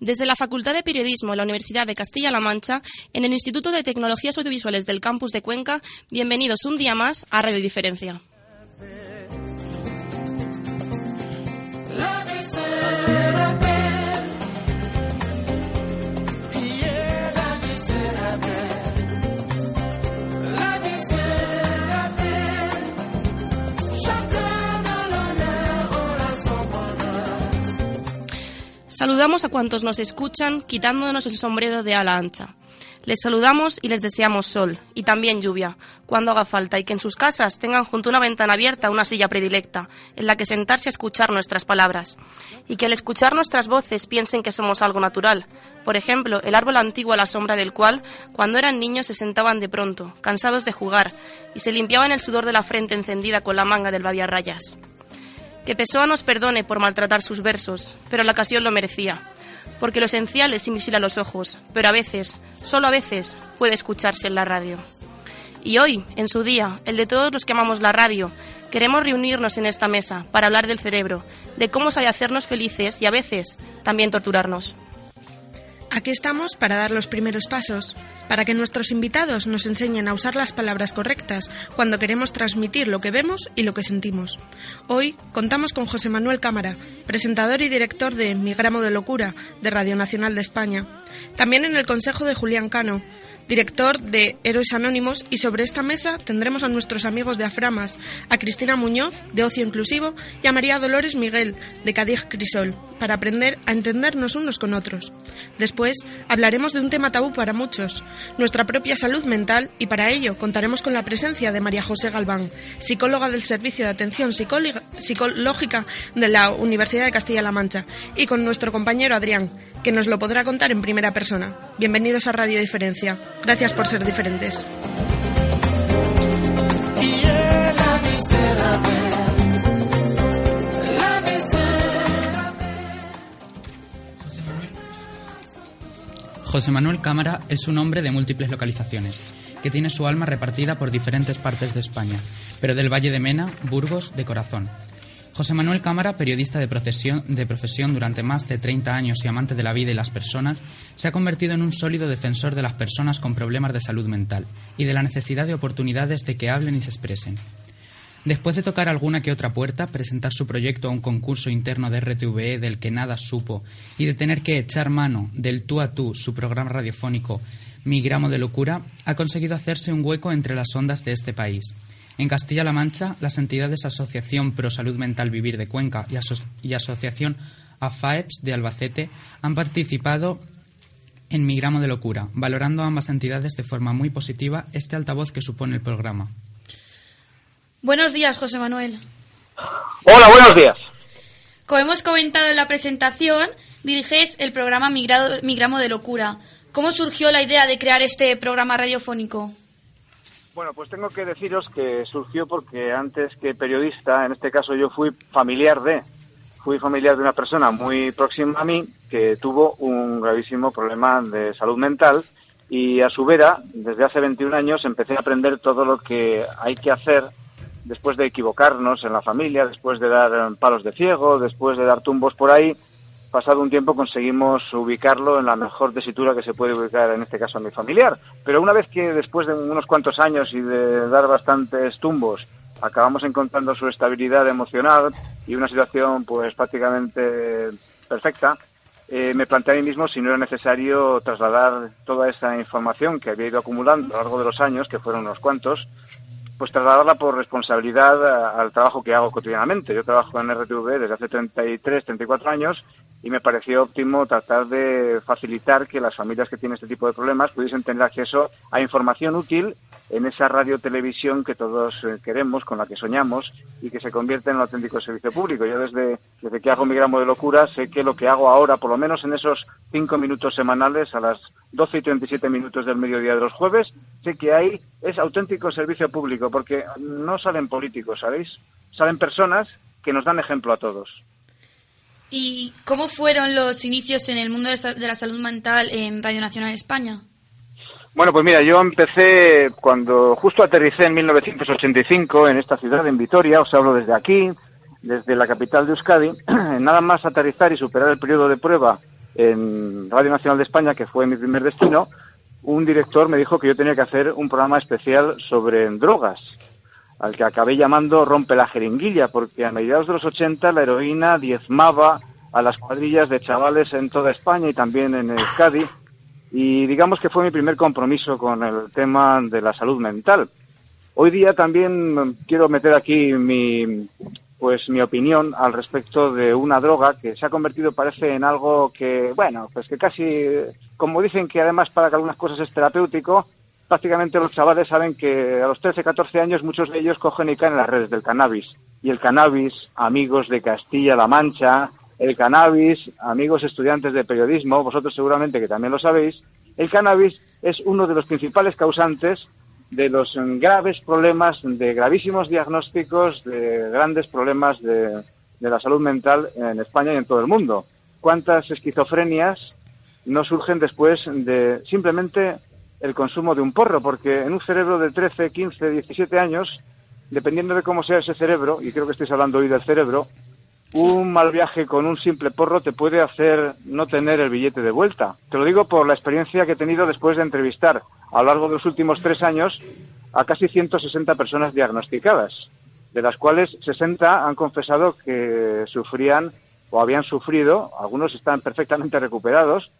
Desde la Facultad de Periodismo de la Universidad de Castilla-La Mancha, en el Instituto de Tecnologías Audiovisuales del Campus de Cuenca, bienvenidos un día más a Radio Diferencia. Saludamos a cuantos nos escuchan quitándonos el sombrero de ala ancha. Les saludamos y les deseamos sol y también lluvia, cuando haga falta, y que en sus casas tengan junto a una ventana abierta una silla predilecta, en la que sentarse a escuchar nuestras palabras, y que al escuchar nuestras voces piensen que somos algo natural. Por ejemplo, el árbol antiguo a la sombra del cual, cuando eran niños, se sentaban de pronto, cansados de jugar, y se limpiaban el sudor de la frente encendida con la manga del babiarrayas. Que Pessoa nos perdone por maltratar sus versos, pero la ocasión lo merecía, porque lo esencial es invisible a los ojos, pero a veces, solo a veces, puede escucharse en la radio. Y hoy, en su día, el de todos los que amamos la radio, queremos reunirnos en esta mesa para hablar del cerebro, de cómo sabe hacernos felices y a veces también torturarnos. Aquí estamos para dar los primeros pasos, para que nuestros invitados nos enseñen a usar las palabras correctas cuando queremos transmitir lo que vemos y lo que sentimos. Hoy contamos con José Manuel Cámara, presentador y director de Mi gramo de locura de Radio Nacional de España. También en el consejo de Julián Cano, director de Héroes Anónimos, y sobre esta mesa tendremos a nuestros amigos de Aframas, a Cristina Muñoz, de Ocio Inclusivo, y a María Dolores Miguel, de Cadix Crisol, para aprender a entendernos unos con otros. Después hablaremos de un tema tabú para muchos, nuestra propia salud mental, y para ello contaremos con la presencia de María José Galván, psicóloga del Servicio de Atención Psicológica de la Universidad de Castilla-La Mancha, y con nuestro compañero Adrián, que nos lo podrá contar en primera persona. Bienvenidos a Radio Diferencia. Gracias por ser diferentes. José Manuel Cámara es un hombre de múltiples localizaciones, que tiene su alma repartida por diferentes partes de España, pero del Valle de Mena, Burgos, de corazón. José Manuel Cámara, periodista de, profesión durante más de 30 años y amante de la vida y las personas, se ha convertido en un sólido defensor de las personas con problemas de salud mental y de la necesidad de oportunidades de que hablen y se expresen. Después de tocar alguna que otra puerta, presentar su proyecto a un concurso interno de RTVE del que nada supo y de tener que echar mano del tú a tú su programa radiofónico Mi gramo de locura, ha conseguido hacerse un hueco entre las ondas de este país. En Castilla-La Mancha, las entidades Asociación Pro Salud Mental Vivir de Cuenca y, Asociación AFAEPS de Albacete han participado en Mi Gramo de Locura, valorando a ambas entidades de forma muy positiva este altavoz que supone el programa. Buenos días, José Manuel. Hola, buenos días. Como hemos comentado en la presentación, diriges el programa Mi, Mi Gramo de Locura. ¿Cómo surgió la idea de crear este programa radiofónico? Bueno, pues tengo que deciros que surgió porque antes que periodista, en este caso yo fui familiar de, fui familiar de una persona muy próxima a mí que tuvo un gravísimo problema de salud mental y a su vera, desde hace 21 años, empecé a aprender todo lo que hay que hacer después de equivocarnos en la familia, después de dar palos de ciego, después de dar tumbos por ahí, pasado un tiempo conseguimos ubicarlo en la mejor tesitura que se puede ubicar, en este caso a mi familiar. Pero una vez que después de unos cuantos años y de dar bastantes tumbos, acabamos encontrando su estabilidad emocional y una situación pues prácticamente perfecta, eh, me planteé a mí mismo si no era necesario trasladar toda esa información que había ido acumulando a lo largo de los años, que fueron unos cuantos, pues trasladarla por responsabilidad al trabajo que hago cotidianamente. Yo trabajo en RTV desde hace 33, 34 años y me pareció óptimo tratar de facilitar que las familias que tienen este tipo de problemas pudiesen tener acceso a información útil en esa radio televisión que todos eh, queremos, con la que soñamos y que se convierte en un auténtico servicio público. Yo desde, desde que hago mi gramo de locura sé que lo que hago ahora, por lo menos en esos cinco minutos semanales a las 12 y 37 minutos del mediodía de los jueves, sé que ahí es auténtico servicio público porque no salen políticos, ¿sabéis? Salen personas que nos dan ejemplo a todos. ¿Y cómo fueron los inicios en el mundo de la salud mental en Radio Nacional España? Bueno, pues mira, yo empecé cuando justo aterricé en 1985 en esta ciudad, en Vitoria, os hablo desde aquí, desde la capital de Euskadi, nada más aterrizar y superar el periodo de prueba en Radio Nacional de España, que fue mi primer destino, un director me dijo que yo tenía que hacer un programa especial sobre drogas, al que acabé llamando Rompe la jeringuilla, porque a mediados de los 80 la heroína diezmaba a las cuadrillas de chavales en toda España y también en Euskadi, y digamos que fue mi primer compromiso con el tema de la salud mental. Hoy día también quiero meter aquí mi, pues mi opinión al respecto de una droga que se ha convertido parece en algo que bueno pues que casi como dicen que además para que algunas cosas es terapéutico prácticamente los chavales saben que a los 13 14 años muchos de ellos cogen y caen en las redes del cannabis y el cannabis amigos de Castilla-La Mancha el cannabis amigos estudiantes de periodismo vosotros seguramente que también lo sabéis el cannabis es uno de los principales causantes de los graves problemas, de gravísimos diagnósticos, de grandes problemas de, la salud mental en España y en todo el mundo. ¿Cuántas esquizofrenias no surgen después de simplemente el consumo de un porro? Porque en un cerebro de 13, 15, 17 años, dependiendo de cómo sea ese cerebro, y creo que estáis hablando hoy del cerebro, un mal viaje con un simple porro te puede hacer no tener el billete de vuelta. Te lo digo por la experiencia que he tenido después de entrevistar a lo largo de los últimos tres años a casi 160 personas diagnosticadas, de las cuales 60 han confesado que sufrían o habían sufrido, algunos están perfectamente recuperados,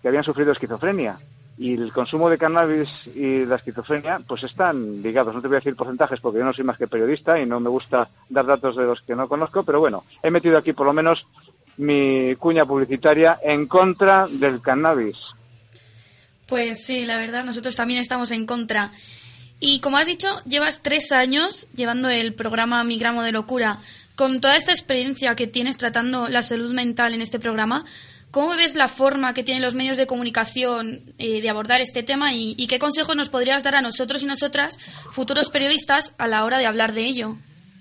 que habían sufrido esquizofrenia. Y el consumo de cannabis y la esquizofrenia, pues están ligados. No te voy a decir porcentajes porque yo no soy más que periodista y no me gusta dar datos de los que no conozco, pero bueno, he metido aquí por lo menos mi cuña publicitaria en contra del cannabis. Pues sí, la verdad, nosotros también estamos en contra. Y como has dicho, llevas tres años llevando el programa Mi Gramo de Locura. Con toda esta experiencia que tienes tratando la salud mental en este programa, ¿cómo ves la forma que tienen los medios de comunicación eh, de abordar este tema y, qué consejos nos podrías dar a nosotros y nosotras, futuros periodistas, a la hora de hablar de ello?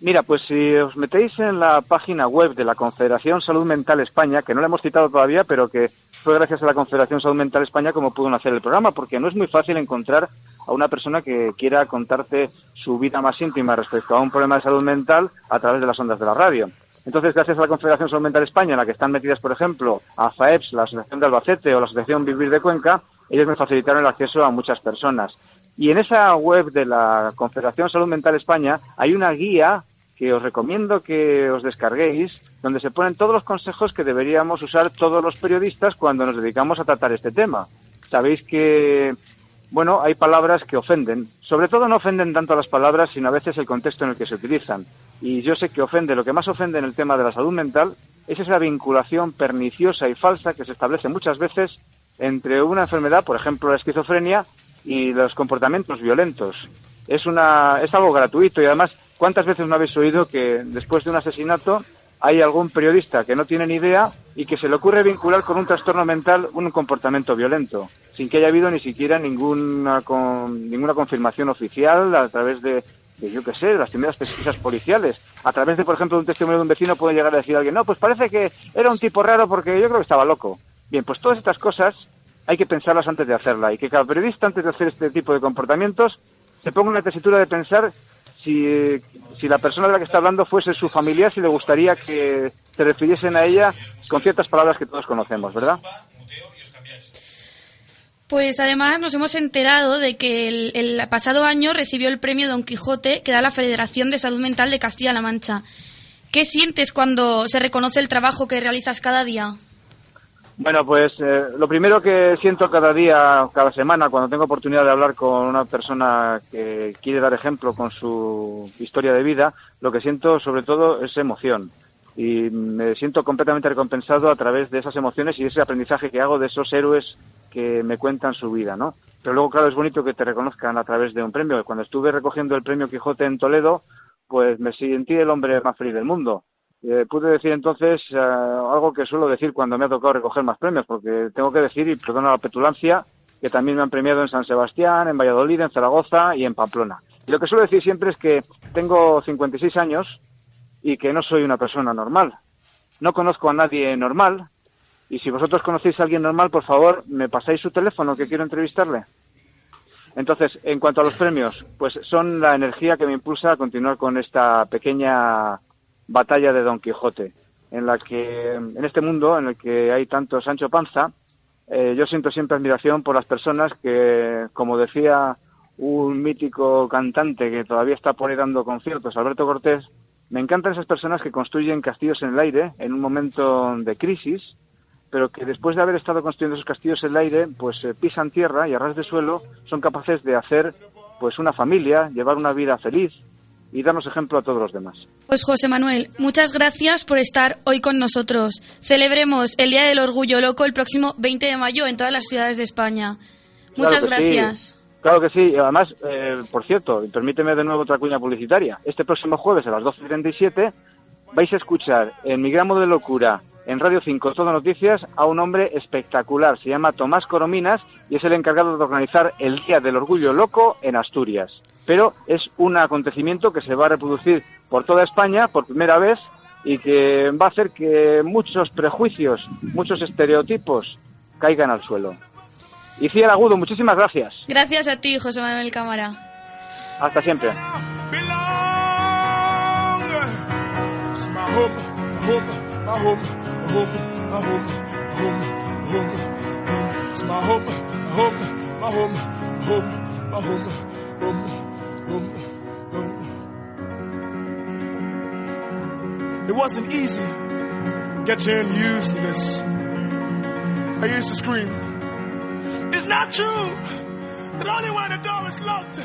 Mira, pues si os metéis en la página web de la Confederación Salud Mental España, que no la hemos citado todavía, pero que fue gracias a la Confederación Salud Mental España como pudo hacer el programa, porque no es muy fácil encontrar a una persona que quiera contarte su vida más íntima respecto a un problema de salud mental a través de las ondas de la radio. Entonces, gracias a la Confederación Salud Mental España, en la que están metidas, por ejemplo, AFAEPS, la Asociación de Albacete o la Asociación Vivir de Cuenca, ellos me facilitaron el acceso a muchas personas. Y en esa web de la Confederación Salud Mental España hay una guía que os recomiendo que os descarguéis, donde se ponen todos los consejos que deberíamos usar todos los periodistas cuando nos dedicamos a tratar este tema. Sabéis que, bueno, hay palabras que ofenden. Sobre todo no ofenden tanto las palabras, sino a veces el contexto en el que se utilizan. Y yo sé que ofende, lo que más ofende en el tema de la salud mental es esa vinculación perniciosa y falsa que se establece muchas veces entre una enfermedad, por ejemplo la esquizofrenia, y los comportamientos violentos. Es, una, es algo gratuito y además ¿Cuántas veces no habéis oído que después de un asesinato hay algún periodista que no tiene ni idea y que se le ocurre vincular con un trastorno mental un comportamiento violento, sin que haya habido ni siquiera ninguna, ninguna confirmación oficial a través de, yo qué sé, de las primeras pesquisas policiales? A través de, por ejemplo, un testimonio de un vecino puede llegar a decir a alguien, no, pues parece que era un tipo raro porque yo creo que estaba loco. Bien, pues todas estas cosas hay que pensarlas antes de hacerla y que cada periodista antes de hacer este tipo de comportamientos se ponga en la tesitura de pensar si, la persona de la que está hablando fuese su familia, si le gustaría que se refiriesen a ella con ciertas palabras que todos conocemos, ¿verdad? Pues además nos hemos enterado de que el, el, pasado año recibió el premio Don Quijote que da la Federación de Salud Mental de Castilla-La Mancha. ¿Qué sientes cuando se reconoce el trabajo que realizas cada día? Bueno, pues eh, lo primero que siento cada día, cada semana, cuando tengo oportunidad de hablar con una persona que quiere dar ejemplo con su historia de vida, lo que siento sobre todo es emoción. Y me siento completamente recompensado a través de esas emociones y ese aprendizaje que hago de esos héroes que me cuentan su vida, ¿no? Pero luego, claro, es bonito que te reconozcan a través de un premio. Cuando estuve recogiendo el premio Quijote en Toledo, pues me sentí el hombre más feliz del mundo eh, pude decir entonces eh, algo que suelo decir cuando me ha tocado recoger más premios, porque tengo que decir, y perdona la petulancia, que también me han premiado en San Sebastián, en Valladolid, en Zaragoza y en Pamplona. Y lo que suelo decir siempre es que tengo 56 años y que no soy una persona normal. No conozco a nadie normal. Y si vosotros conocéis a alguien normal, por favor, me pasáis su teléfono que quiero entrevistarle. Entonces, en cuanto a los premios, pues son la energía que me impulsa a continuar con esta pequeña batalla de Don Quijote. en la que, en este mundo en el que hay tanto Sancho Panza, eh, yo siento siempre admiración por las personas que, como decía un mítico cantante que todavía está por ahí dando conciertos, Alberto Cortés, me encantan esas personas que construyen castillos en el aire en un momento de crisis, pero que después de haber estado construyendo esos castillos en el aire, pues eh, pisan tierra y a ras de suelo son capaces de hacer pues una familia, llevar una vida feliz y darnos ejemplo a todos los demás. Pues José Manuel, muchas gracias por estar hoy con nosotros. Celebremos el Día del Orgullo Loco el próximo 20 de mayo en todas las ciudades de España. Muchas gracias. Claro que sí. Además, eh, por cierto, permíteme de nuevo otra cuña publicitaria. Este próximo jueves a las 12.37 vais a escuchar en Mi Gramo de Locura, en Radio 5, Todo Noticias, a un hombre espectacular. Se llama Tomás Corominas y es el encargado de organizar el Día del Orgullo Loco en Asturias pero es un acontecimiento que se va a reproducir por toda España por primera vez y que va a hacer que muchos prejuicios, muchos estereotipos caigan al suelo. Y Ciel Agudo, muchísimas gracias. Gracias a ti, José Manuel Cámara. Hasta siempre. It wasn't easy getting used to this. I used to scream, It's not true that only when the door is locked